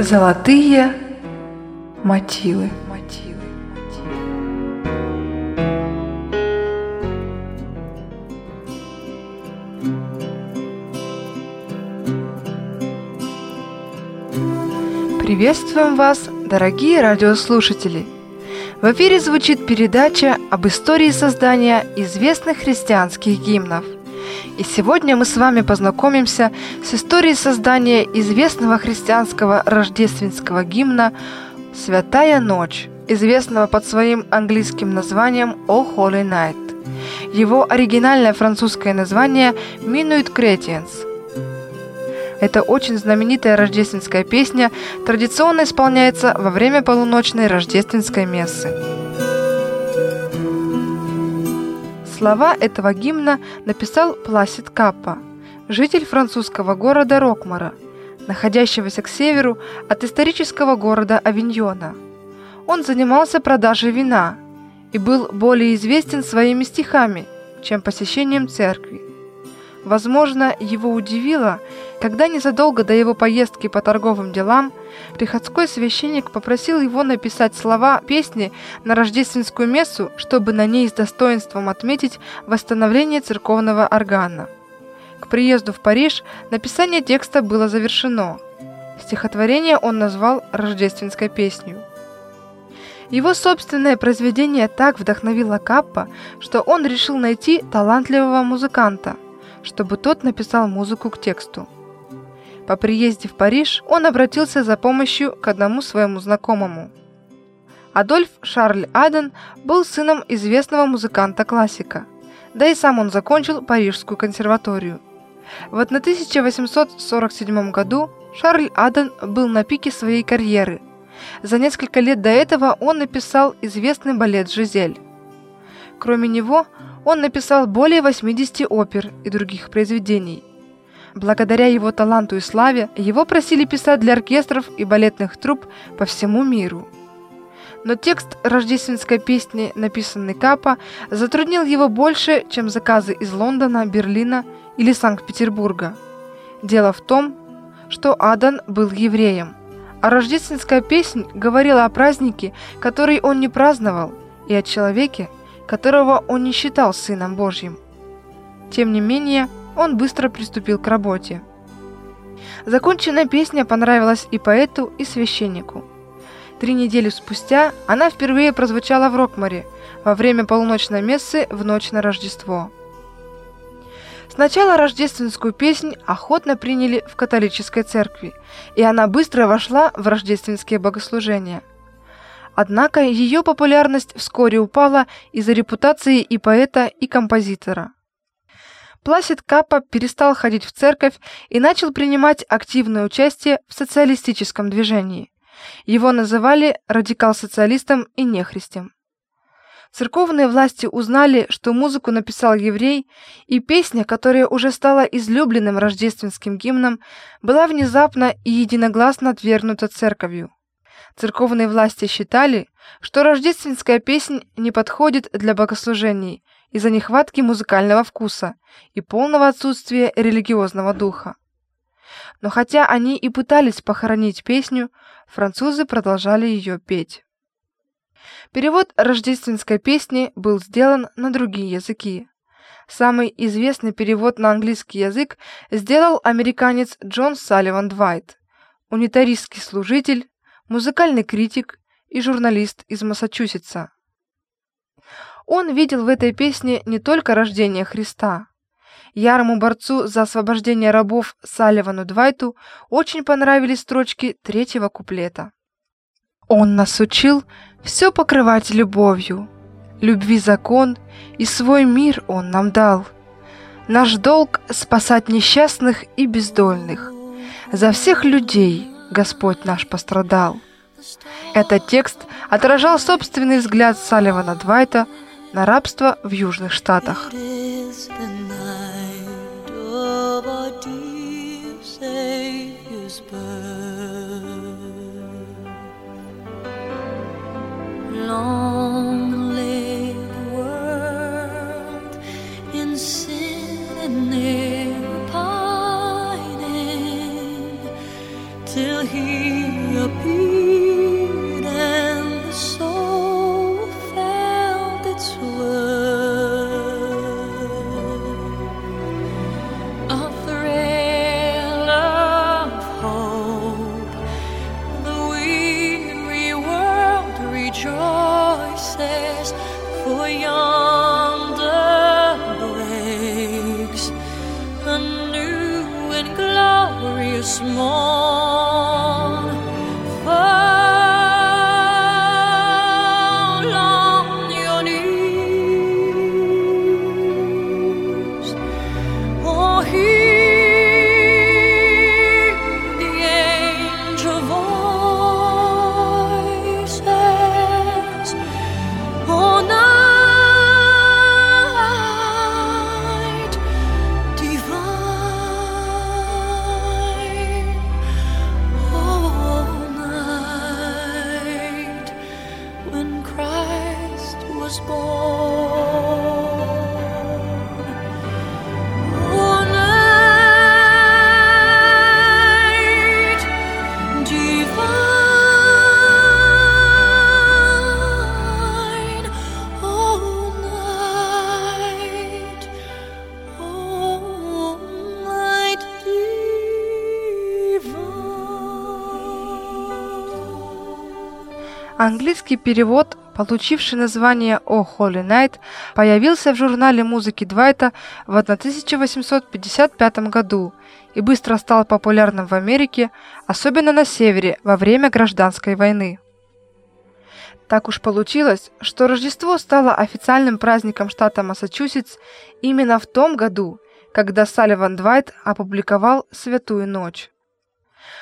Золотые мотивы. Приветствуем вас, дорогие радиослушатели! В эфире звучит передача об истории создания известных христианских гимнов. И сегодня мы с вами познакомимся с историей создания известного христианского рождественского гимна «Святая ночь», известного под своим английским названием «O Holy Night». Его оригинальное французское название «Minuit Chrétiens», эта очень знаменитая рождественская песня традиционно исполняется во время полуночной рождественской мессы. Слова этого гимна написал Пласид Каппа, житель французского города Рокмара, находящегося к северу от исторического города Авиньона. Он занимался продажей вина и был более известен своими стихами, чем посещением церкви. Возможно, его удивило, когда незадолго до его поездки по торговым делам приходской священник попросил его написать слова песни на рождественскую мессу, чтобы на ней с достоинством отметить восстановление церковного органа. К приезду в Париж написание текста было завершено. Стихотворение он назвал «Рождественской песнью». Его собственное произведение так вдохновило Каппа, что он решил найти талантливого музыканта, чтобы тот написал музыку к тексту. По приезде в Париж он обратился за помощью к одному своему знакомому. Адольф Шарль Аден был сыном известного музыканта-классика, да и сам он закончил Парижскую консерваторию. В 1847 году Шарль Аден был на пике своей карьеры. За несколько лет до этого он написал известный балет «Жизель». Кроме него, он написал более 80 опер и других произведений – Благодаря его таланту и славе его просили писать для оркестров и балетных труп по всему миру. Но текст рождественской песни, написанный Капа, затруднил его больше, чем заказы из Лондона, Берлина или Санкт-Петербурга. Дело в том, что Адан был евреем, а рождественская песня говорила о празднике, который он не праздновал, и о человеке, которого он не считал Сыном Божьим. Тем не менее, он быстро приступил к работе. Законченная песня понравилась и поэту, и священнику. Три недели спустя она впервые прозвучала в Рокмаре во время полуночной мессы в ночь на Рождество. Сначала рождественскую песнь охотно приняли в католической церкви, и она быстро вошла в рождественские богослужения. Однако ее популярность вскоре упала из-за репутации и поэта, и композитора – Пласид Капа перестал ходить в церковь и начал принимать активное участие в социалистическом движении. Его называли радикал-социалистом и нехристем. Церковные власти узнали, что музыку написал еврей, и песня, которая уже стала излюбленным рождественским гимном, была внезапно и единогласно отвергнута церковью. Церковные власти считали, что рождественская песня не подходит для богослужений из-за нехватки музыкального вкуса и полного отсутствия религиозного духа. Но хотя они и пытались похоронить песню, французы продолжали ее петь. Перевод рождественской песни был сделан на другие языки. Самый известный перевод на английский язык сделал американец Джон Салливан Двайт, унитаристский служитель, музыкальный критик и журналист из Массачусетса. Он видел в этой песне не только рождение Христа. Ярому борцу за освобождение рабов Салливану Двайту очень понравились строчки третьего куплета. Он нас учил все покрывать любовью, любви закон и свой мир он нам дал. Наш долг спасать несчастных и бездольных. За всех людей Господь наш пострадал. Этот текст отражал собственный взгляд Салливана Двайта на рабство в Южных Штатах. Long Английский перевод, получивший название «О Holy Night», появился в журнале музыки Двайта в 1855 году и быстро стал популярным в Америке, особенно на севере, во время гражданской войны. Так уж получилось, что Рождество стало официальным праздником штата Массачусетс именно в том году, когда Салливан Двайт опубликовал «Святую ночь».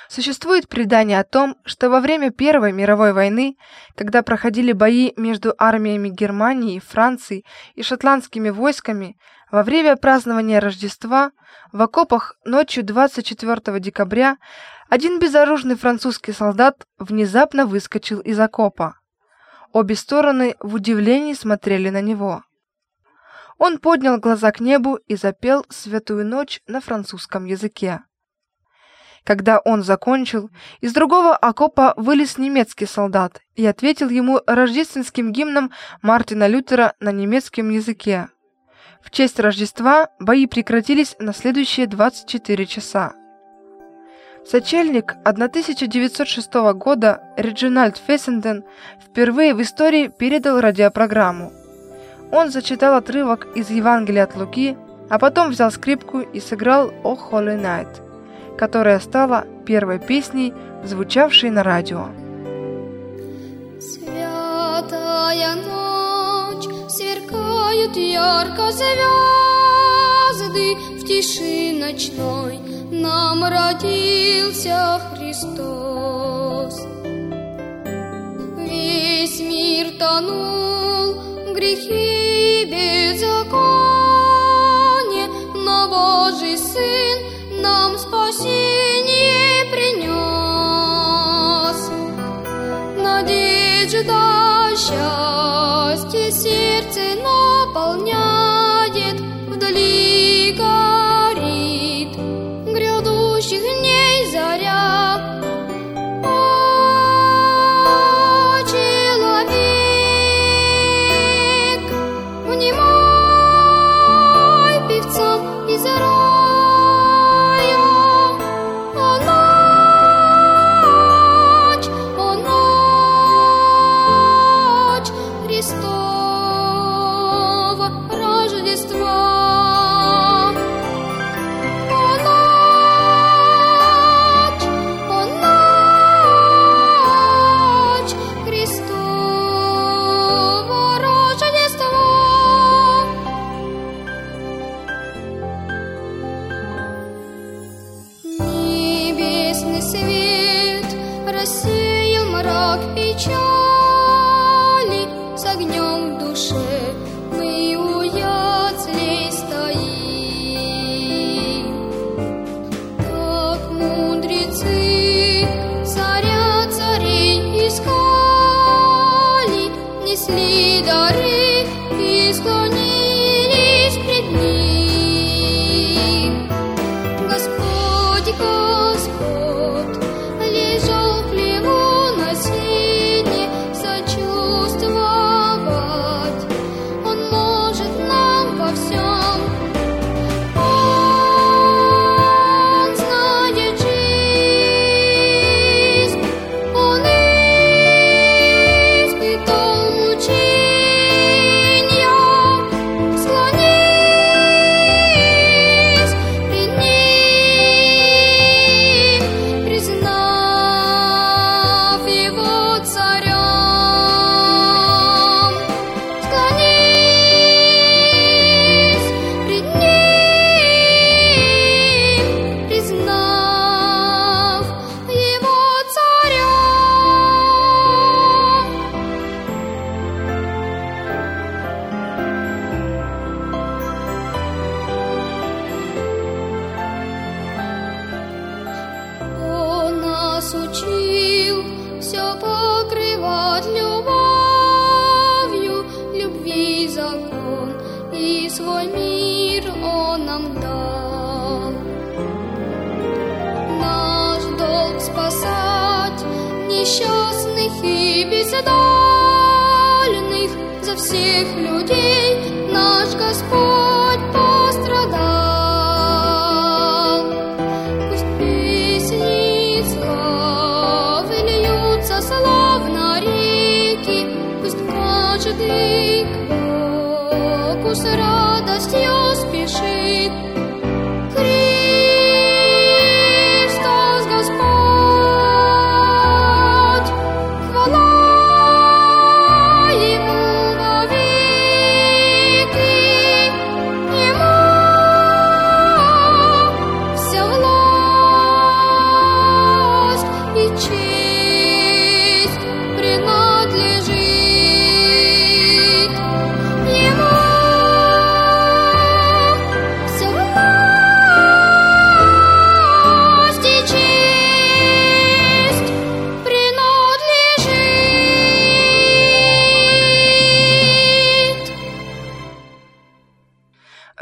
Существует предание о том, что во время Первой мировой войны, когда проходили бои между армиями Германии, Франции и шотландскими войсками, во время празднования Рождества в окопах ночью 24 декабря один безоружный французский солдат внезапно выскочил из окопа. Обе стороны в удивлении смотрели на него. Он поднял глаза к небу и запел «Святую ночь» на французском языке. Когда он закончил, из другого окопа вылез немецкий солдат и ответил ему рождественским гимном Мартина Лютера на немецком языке. В честь Рождества бои прекратились на следующие 24 часа. Сочельник 1906 года Реджинальд Фессенден впервые в истории передал радиопрограмму. Он зачитал отрывок из Евангелия от Луки, а потом взял скрипку и сыграл «О Holy Night», которая стала первой песней, звучавшей на радио. Святая ночь, сверкают ярко звезды в тиши ночной, нам родился Христос. Весь мир тонул, грехи беззаконие, несчастных и бездольных, за всех людей наш Господь пострадал. Пусть песни славы льются словно реки, пусть каждый кроку с радостью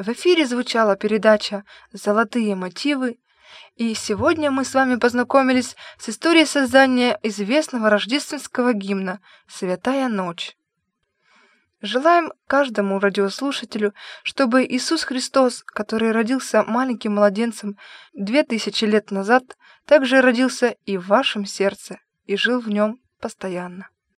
В эфире звучала передача «Золотые мотивы» и сегодня мы с вами познакомились с историей создания известного рождественского гимна «Святая ночь». Желаем каждому радиослушателю, чтобы Иисус Христос, который родился маленьким младенцем две тысячи лет назад, также родился и в вашем сердце и жил в нем постоянно.